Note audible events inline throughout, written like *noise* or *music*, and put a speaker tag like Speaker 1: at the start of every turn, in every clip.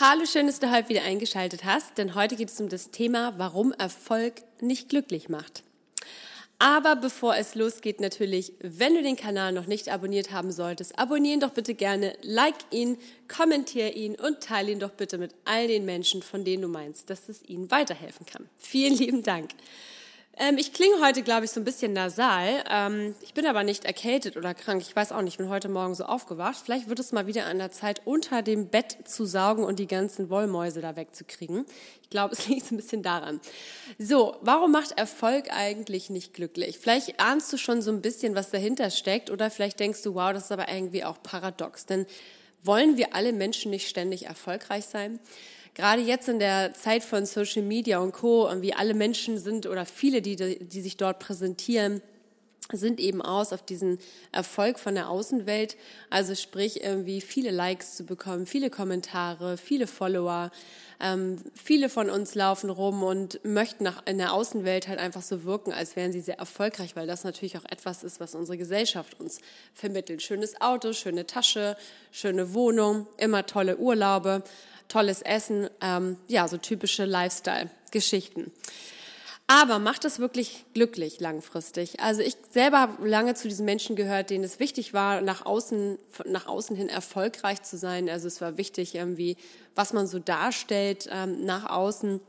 Speaker 1: Hallo, schön, dass du heute wieder eingeschaltet hast, denn heute geht es um das Thema, warum Erfolg nicht glücklich macht. Aber bevor es losgeht, natürlich, wenn du den Kanal noch nicht abonniert haben solltest, abonnieren doch bitte gerne, like ihn, kommentiere ihn und teile ihn doch bitte mit all den Menschen, von denen du meinst, dass es ihnen weiterhelfen kann. Vielen lieben Dank. Ähm, ich klinge heute, glaube ich, so ein bisschen nasal. Ähm, ich bin aber nicht erkältet oder krank. Ich weiß auch nicht, ich bin heute Morgen so aufgewacht. Vielleicht wird es mal wieder an der Zeit, unter dem Bett zu saugen und die ganzen Wollmäuse da wegzukriegen. Ich glaube, *laughs* es liegt so ein bisschen daran. So, warum macht Erfolg eigentlich nicht glücklich? Vielleicht ahnst du schon so ein bisschen, was dahinter steckt oder vielleicht denkst du, wow, das ist aber irgendwie auch paradox. Denn wollen wir alle Menschen nicht ständig erfolgreich sein? Gerade jetzt in der Zeit von Social Media und Co., wie alle Menschen sind oder viele, die, die sich dort präsentieren, sind eben aus auf diesen Erfolg von der Außenwelt. Also sprich, irgendwie viele Likes zu bekommen, viele Kommentare, viele Follower. Ähm, viele von uns laufen rum und möchten nach, in der Außenwelt halt einfach so wirken, als wären sie sehr erfolgreich, weil das natürlich auch etwas ist, was unsere Gesellschaft uns vermittelt. Schönes Auto, schöne Tasche, schöne Wohnung, immer tolle Urlaube tolles Essen, ähm, ja, so typische Lifestyle-Geschichten. Aber macht es wirklich glücklich langfristig? Also ich selber habe lange zu diesen Menschen gehört, denen es wichtig war, nach außen, nach außen hin erfolgreich zu sein. Also es war wichtig irgendwie, was man so darstellt ähm, nach außen.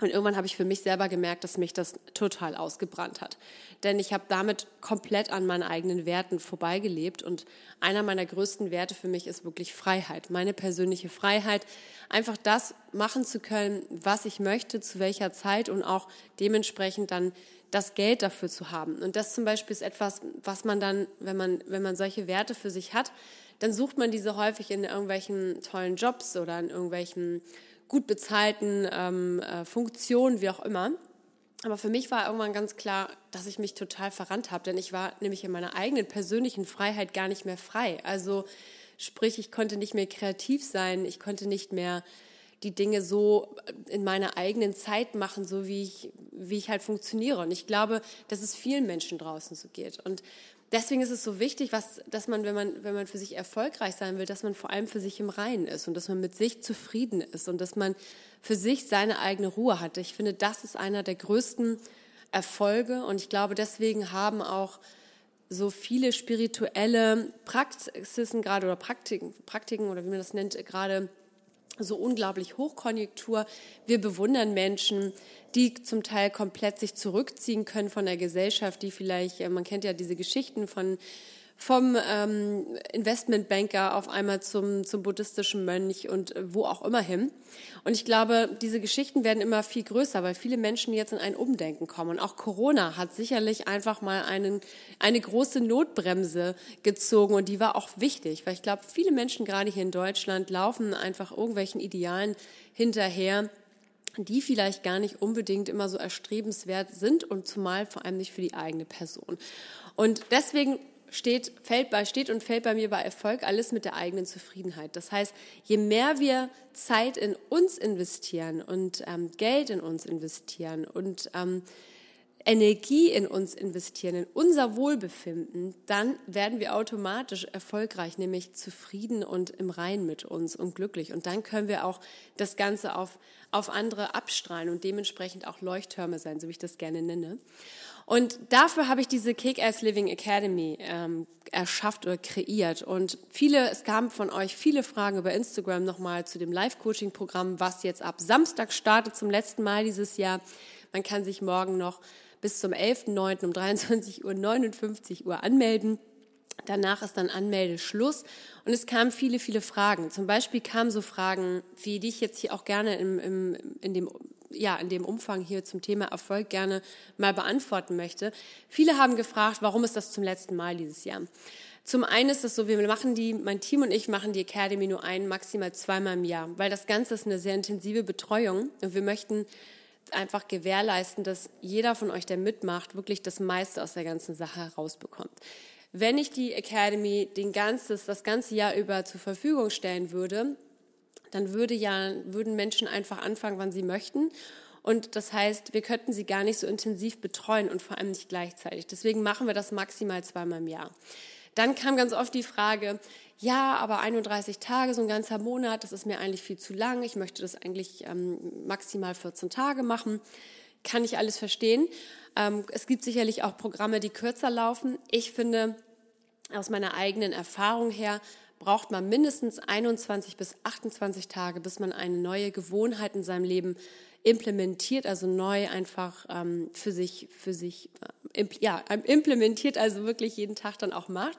Speaker 1: Und irgendwann habe ich für mich selber gemerkt, dass mich das total ausgebrannt hat. Denn ich habe damit komplett an meinen eigenen Werten vorbeigelebt. Und einer meiner größten Werte für mich ist wirklich Freiheit. Meine persönliche Freiheit, einfach das machen zu können, was ich möchte, zu welcher Zeit und auch dementsprechend dann das Geld dafür zu haben. Und das zum Beispiel ist etwas, was man dann, wenn man, wenn man solche Werte für sich hat, dann sucht man diese häufig in irgendwelchen tollen Jobs oder in irgendwelchen gut bezahlten ähm, äh, Funktionen, wie auch immer. Aber für mich war irgendwann ganz klar, dass ich mich total verrannt habe, denn ich war nämlich in meiner eigenen persönlichen Freiheit gar nicht mehr frei. Also sprich, ich konnte nicht mehr kreativ sein, ich konnte nicht mehr die Dinge so in meiner eigenen Zeit machen, so wie ich, wie ich halt funktioniere. Und ich glaube, dass es vielen Menschen draußen so geht. Und deswegen ist es so wichtig, was, dass man wenn, man, wenn man für sich erfolgreich sein will, dass man vor allem für sich im Reinen ist und dass man mit sich zufrieden ist und dass man für sich seine eigene Ruhe hat. Ich finde, das ist einer der größten Erfolge und ich glaube, deswegen haben auch so viele spirituelle Praxisen gerade oder Praktiken, Praktiken oder wie man das nennt, gerade so unglaublich Hochkonjunktur. Wir bewundern Menschen, die zum Teil komplett sich zurückziehen können von der Gesellschaft, die vielleicht, äh, man kennt ja diese Geschichten von vom ähm, Investmentbanker auf einmal zum, zum buddhistischen Mönch und äh, wo auch immer hin. Und ich glaube, diese Geschichten werden immer viel größer, weil viele Menschen jetzt in ein Umdenken kommen. Und auch Corona hat sicherlich einfach mal einen, eine große Notbremse gezogen und die war auch wichtig, weil ich glaube, viele Menschen gerade hier in Deutschland laufen einfach irgendwelchen Idealen hinterher, die vielleicht gar nicht unbedingt immer so erstrebenswert sind und zumal vor allem nicht für die eigene Person. Und deswegen steht, fällt bei, steht und fällt bei mir bei Erfolg alles mit der eigenen Zufriedenheit. Das heißt, je mehr wir Zeit in uns investieren und ähm, Geld in uns investieren und ähm, Energie in uns investieren, in unser Wohlbefinden, dann werden wir automatisch erfolgreich, nämlich zufrieden und im Rein mit uns und glücklich. Und dann können wir auch das Ganze auf, auf andere abstrahlen und dementsprechend auch Leuchttürme sein, so wie ich das gerne nenne. Und dafür habe ich diese Kick-Ass Living Academy ähm, erschafft oder kreiert. Und viele, es kamen von euch viele Fragen über Instagram nochmal zu dem Live-Coaching-Programm, was jetzt ab Samstag startet, zum letzten Mal dieses Jahr. Man kann sich morgen noch bis zum 11.09. um 23.59 Uhr Uhr anmelden. Danach ist dann Anmeldeschluss und es kamen viele, viele Fragen. Zum Beispiel kamen so Fragen, wie die ich jetzt hier auch gerne im, im, in dem ja, in dem Umfang hier zum Thema Erfolg gerne mal beantworten möchte. Viele haben gefragt, warum ist das zum letzten Mal dieses Jahr? Zum einen ist es so, wir machen die, mein Team und ich machen die Academy nur ein, maximal zweimal im Jahr, weil das Ganze ist eine sehr intensive Betreuung und wir möchten einfach gewährleisten, dass jeder von euch, der mitmacht, wirklich das meiste aus der ganzen Sache herausbekommt. Wenn ich die Academy den ganzes, das ganze Jahr über zur Verfügung stellen würde, dann würde ja, würden Menschen einfach anfangen, wann sie möchten. Und das heißt, wir könnten sie gar nicht so intensiv betreuen und vor allem nicht gleichzeitig. Deswegen machen wir das maximal zweimal im Jahr. Dann kam ganz oft die Frage, ja, aber 31 Tage, so ein ganzer Monat, das ist mir eigentlich viel zu lang. Ich möchte das eigentlich ähm, maximal 14 Tage machen. Kann ich alles verstehen. Ähm, es gibt sicherlich auch Programme, die kürzer laufen. Ich finde, aus meiner eigenen Erfahrung her, braucht man mindestens 21 bis 28 Tage, bis man eine neue Gewohnheit in seinem Leben implementiert, also neu einfach ähm, für sich, für sich, äh, ja, implementiert, also wirklich jeden Tag dann auch macht.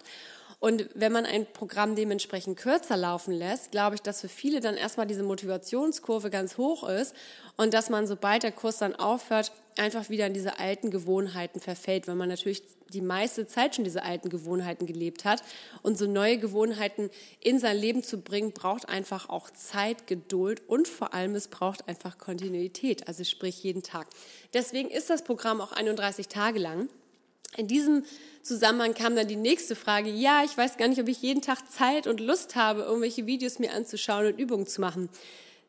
Speaker 1: Und wenn man ein Programm dementsprechend kürzer laufen lässt, glaube ich, dass für viele dann erstmal diese Motivationskurve ganz hoch ist und dass man, sobald der Kurs dann aufhört, einfach wieder in diese alten Gewohnheiten verfällt, weil man natürlich die meiste Zeit schon diese alten Gewohnheiten gelebt hat. Und so neue Gewohnheiten in sein Leben zu bringen, braucht einfach auch Zeit, Geduld und vor allem es braucht einfach Kontinuität, also sprich jeden Tag. Deswegen ist das Programm auch 31 Tage lang. In diesem Zusammenhang kam dann die nächste Frage, ja, ich weiß gar nicht, ob ich jeden Tag Zeit und Lust habe, irgendwelche Videos mir anzuschauen und Übungen zu machen.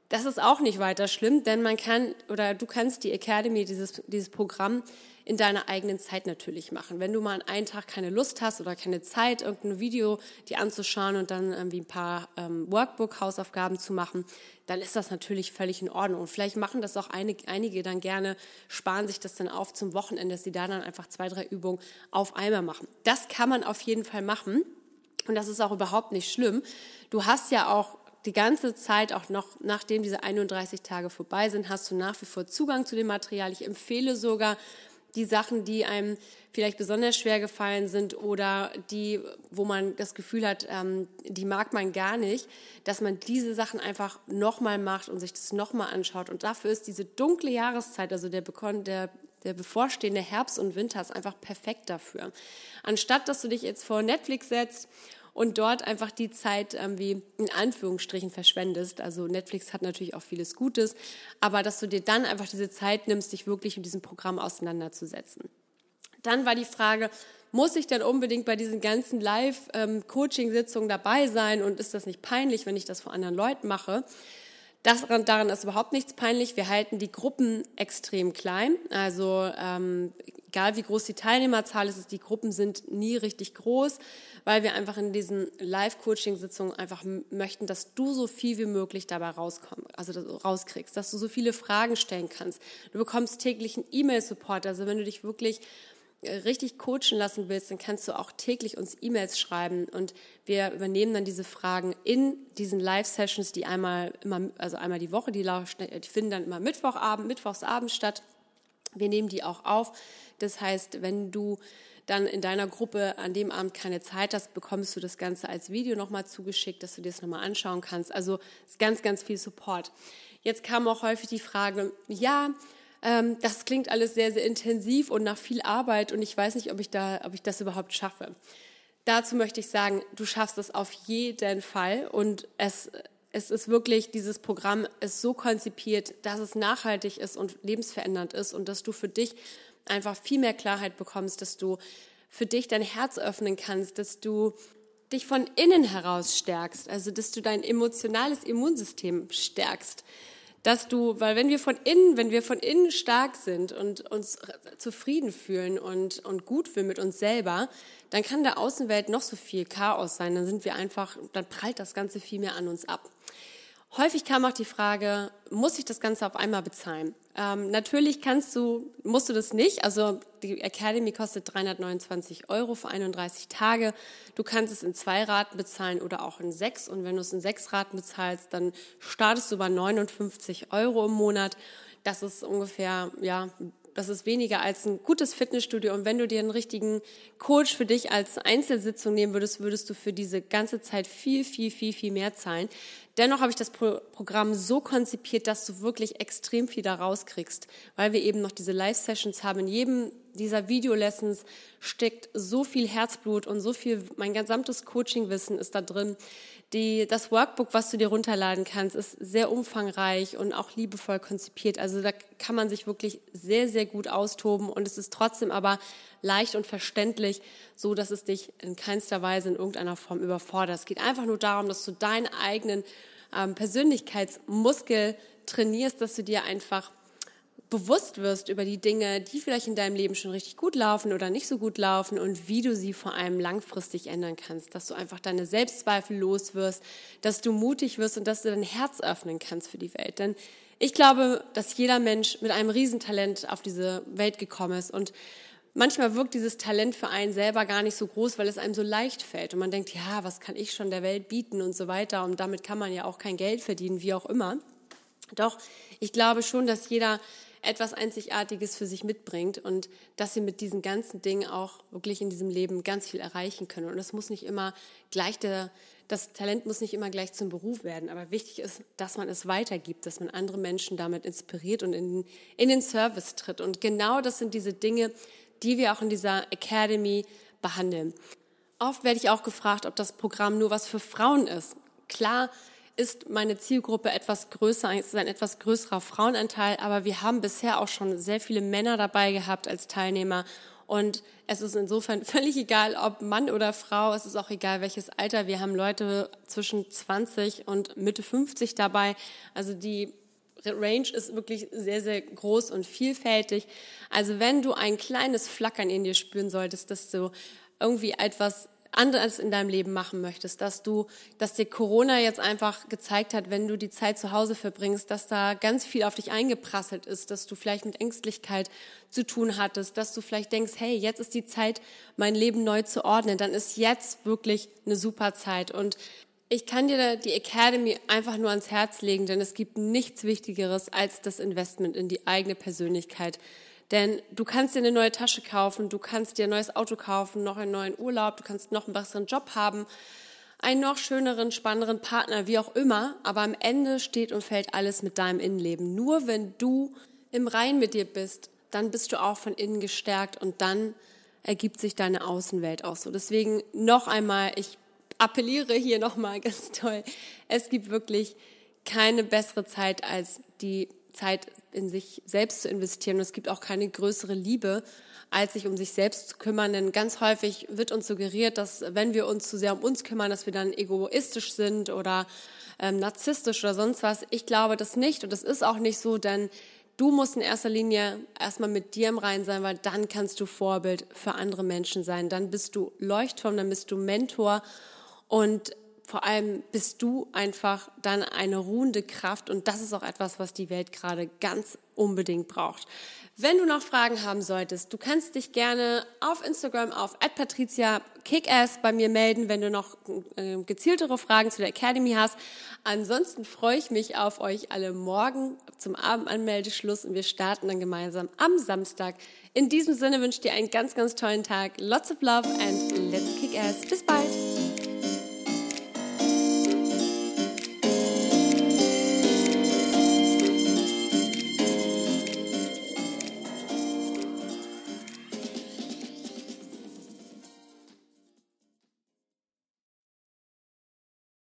Speaker 1: Das ist auch nicht weiter schlimm, denn man kann oder du kannst die Academy, dieses, dieses Programm, in deiner eigenen Zeit natürlich machen. Wenn du mal an einen Tag keine Lust hast oder keine Zeit, irgendein Video dir anzuschauen und dann irgendwie ein paar ähm, Workbook-Hausaufgaben zu machen, dann ist das natürlich völlig in Ordnung. Und vielleicht machen das auch einige, einige dann gerne, sparen sich das dann auf zum Wochenende, dass sie da dann einfach zwei, drei Übungen auf einmal machen. Das kann man auf jeden Fall machen. Und das ist auch überhaupt nicht schlimm. Du hast ja auch die ganze Zeit, auch noch nachdem diese 31 Tage vorbei sind, hast du nach wie vor Zugang zu dem Material. Ich empfehle sogar, die Sachen, die einem vielleicht besonders schwer gefallen sind oder die, wo man das Gefühl hat, ähm, die mag man gar nicht, dass man diese Sachen einfach nochmal macht und sich das nochmal anschaut. Und dafür ist diese dunkle Jahreszeit, also der, der, der bevorstehende Herbst und Winter, ist einfach perfekt dafür. Anstatt, dass du dich jetzt vor Netflix setzt und dort einfach die Zeit ähm, wie in Anführungsstrichen verschwendest. Also Netflix hat natürlich auch vieles Gutes, aber dass du dir dann einfach diese Zeit nimmst, dich wirklich mit diesem Programm auseinanderzusetzen. Dann war die Frage, muss ich denn unbedingt bei diesen ganzen Live-Coaching-Sitzungen dabei sein und ist das nicht peinlich, wenn ich das vor anderen Leuten mache? Das, daran ist überhaupt nichts peinlich. Wir halten die Gruppen extrem klein. Also ähm, egal wie groß die Teilnehmerzahl ist, die Gruppen sind nie richtig groß, weil wir einfach in diesen Live-Coaching-Sitzungen einfach möchten, dass du so viel wie möglich dabei rauskommst, also rauskriegst, dass du so viele Fragen stellen kannst. Du bekommst täglichen E-Mail-Support. Also wenn du dich wirklich richtig coachen lassen willst, dann kannst du auch täglich uns E-Mails schreiben und wir übernehmen dann diese Fragen in diesen Live-Sessions, die einmal immer, also einmal die Woche, die, finden dann immer Mittwochabend, Mittwochsabend statt. Wir nehmen die auch auf. Das heißt, wenn du dann in deiner Gruppe an dem Abend keine Zeit hast, bekommst du das Ganze als Video nochmal zugeschickt, dass du dir das nochmal anschauen kannst. Also ist ganz, ganz viel Support. Jetzt kam auch häufig die Frage, ja, ähm, das klingt alles sehr, sehr intensiv und nach viel Arbeit und ich weiß nicht, ob ich, da, ob ich das überhaupt schaffe. Dazu möchte ich sagen, du schaffst es auf jeden Fall und es, es ist wirklich, dieses Programm ist so konzipiert, dass es nachhaltig ist und lebensverändernd ist und dass du für dich einfach viel mehr Klarheit bekommst, dass du für dich dein Herz öffnen kannst, dass du dich von innen heraus stärkst, also dass du dein emotionales Immunsystem stärkst, dass du, weil wenn wir von innen, wenn wir von innen stark sind und uns zufrieden fühlen und, und gut fühlen mit uns selber, dann kann der Außenwelt noch so viel Chaos sein, dann sind wir einfach, dann prallt das Ganze viel mehr an uns ab. Häufig kam auch die Frage, muss ich das Ganze auf einmal bezahlen? Ähm, natürlich kannst du, musst du das nicht. Also die Academy kostet 329 Euro für 31 Tage. Du kannst es in zwei Raten bezahlen oder auch in sechs. Und wenn du es in sechs Raten bezahlst, dann startest du bei 59 Euro im Monat. Das ist ungefähr, ja, das ist weniger als ein gutes Fitnessstudio. Und wenn du dir einen richtigen Coach für dich als Einzelsitzung nehmen würdest, würdest du für diese ganze Zeit viel, viel, viel, viel mehr zahlen. Dennoch habe ich das Programm so konzipiert, dass du wirklich extrem viel da rauskriegst, weil wir eben noch diese Live-Sessions haben. In jedem dieser Videolessons steckt so viel Herzblut und so viel, mein gesamtes Coachingwissen ist da drin. Die, das Workbook, was du dir runterladen kannst, ist sehr umfangreich und auch liebevoll konzipiert. Also da kann man sich wirklich sehr, sehr gut austoben und es ist trotzdem aber leicht und verständlich, so dass es dich in keinster Weise in irgendeiner Form überfordert. Es geht einfach nur darum, dass du deinen eigenen ähm, Persönlichkeitsmuskel trainierst, dass du dir einfach bewusst wirst über die Dinge, die vielleicht in deinem Leben schon richtig gut laufen oder nicht so gut laufen und wie du sie vor allem langfristig ändern kannst, dass du einfach deine Selbstzweifel los wirst, dass du mutig wirst und dass du dein Herz öffnen kannst für die Welt. Denn ich glaube, dass jeder Mensch mit einem Riesentalent auf diese Welt gekommen ist und manchmal wirkt dieses Talent für einen selber gar nicht so groß, weil es einem so leicht fällt und man denkt, ja, was kann ich schon der Welt bieten und so weiter und damit kann man ja auch kein Geld verdienen, wie auch immer. Doch ich glaube schon, dass jeder etwas Einzigartiges für sich mitbringt und dass sie mit diesen ganzen Dingen auch wirklich in diesem Leben ganz viel erreichen können. Und es muss nicht immer gleich der, das Talent muss nicht immer gleich zum Beruf werden, aber wichtig ist, dass man es weitergibt, dass man andere Menschen damit inspiriert und in, in den Service tritt. Und genau das sind diese Dinge, die wir auch in dieser Academy behandeln. Oft werde ich auch gefragt, ob das Programm nur was für Frauen ist. Klar, ist meine Zielgruppe etwas größer, ist ein etwas größerer Frauenanteil, aber wir haben bisher auch schon sehr viele Männer dabei gehabt als Teilnehmer. Und es ist insofern *laughs* völlig egal, ob Mann oder Frau, es ist auch egal, welches Alter. Wir haben Leute zwischen 20 und Mitte 50 dabei. Also die Range ist wirklich sehr, sehr groß und vielfältig. Also wenn du ein kleines Flackern in dir spüren solltest, dass du irgendwie etwas anderes in deinem Leben machen möchtest, dass du, dass dir Corona jetzt einfach gezeigt hat, wenn du die Zeit zu Hause verbringst, dass da ganz viel auf dich eingeprasselt ist, dass du vielleicht mit Ängstlichkeit zu tun hattest, dass du vielleicht denkst, hey, jetzt ist die Zeit, mein Leben neu zu ordnen, dann ist jetzt wirklich eine super Zeit und ich kann dir die Academy einfach nur ans Herz legen, denn es gibt nichts Wichtigeres als das Investment in die eigene Persönlichkeit. Denn du kannst dir eine neue Tasche kaufen, du kannst dir ein neues Auto kaufen, noch einen neuen Urlaub, du kannst noch einen besseren Job haben, einen noch schöneren, spannenderen Partner, wie auch immer. Aber am Ende steht und fällt alles mit deinem Innenleben. Nur wenn du im Rein mit dir bist, dann bist du auch von innen gestärkt und dann ergibt sich deine Außenwelt auch so. Deswegen noch einmal, ich appelliere hier *laughs* nochmal ganz toll. Es gibt wirklich keine bessere Zeit als die Zeit in sich selbst zu investieren. Es gibt auch keine größere Liebe, als sich um sich selbst zu kümmern. Denn ganz häufig wird uns suggeriert, dass wenn wir uns zu sehr um uns kümmern, dass wir dann egoistisch sind oder ähm, narzisstisch oder sonst was. Ich glaube das nicht und das ist auch nicht so, denn du musst in erster Linie erstmal mit dir im Rein sein, weil dann kannst du Vorbild für andere Menschen sein. Dann bist du Leuchtturm, dann bist du Mentor und vor allem bist du einfach dann eine ruhende Kraft und das ist auch etwas, was die Welt gerade ganz unbedingt braucht. Wenn du noch Fragen haben solltest, du kannst dich gerne auf Instagram auf @patricia_kickass bei mir melden, wenn du noch äh, gezieltere Fragen zu der Academy hast. Ansonsten freue ich mich auf euch alle morgen zum Abendanmeldeschluss und wir starten dann gemeinsam am Samstag. In diesem Sinne wünsche ich dir einen ganz, ganz tollen Tag. Lots of love and let's kick ass. Bis bald.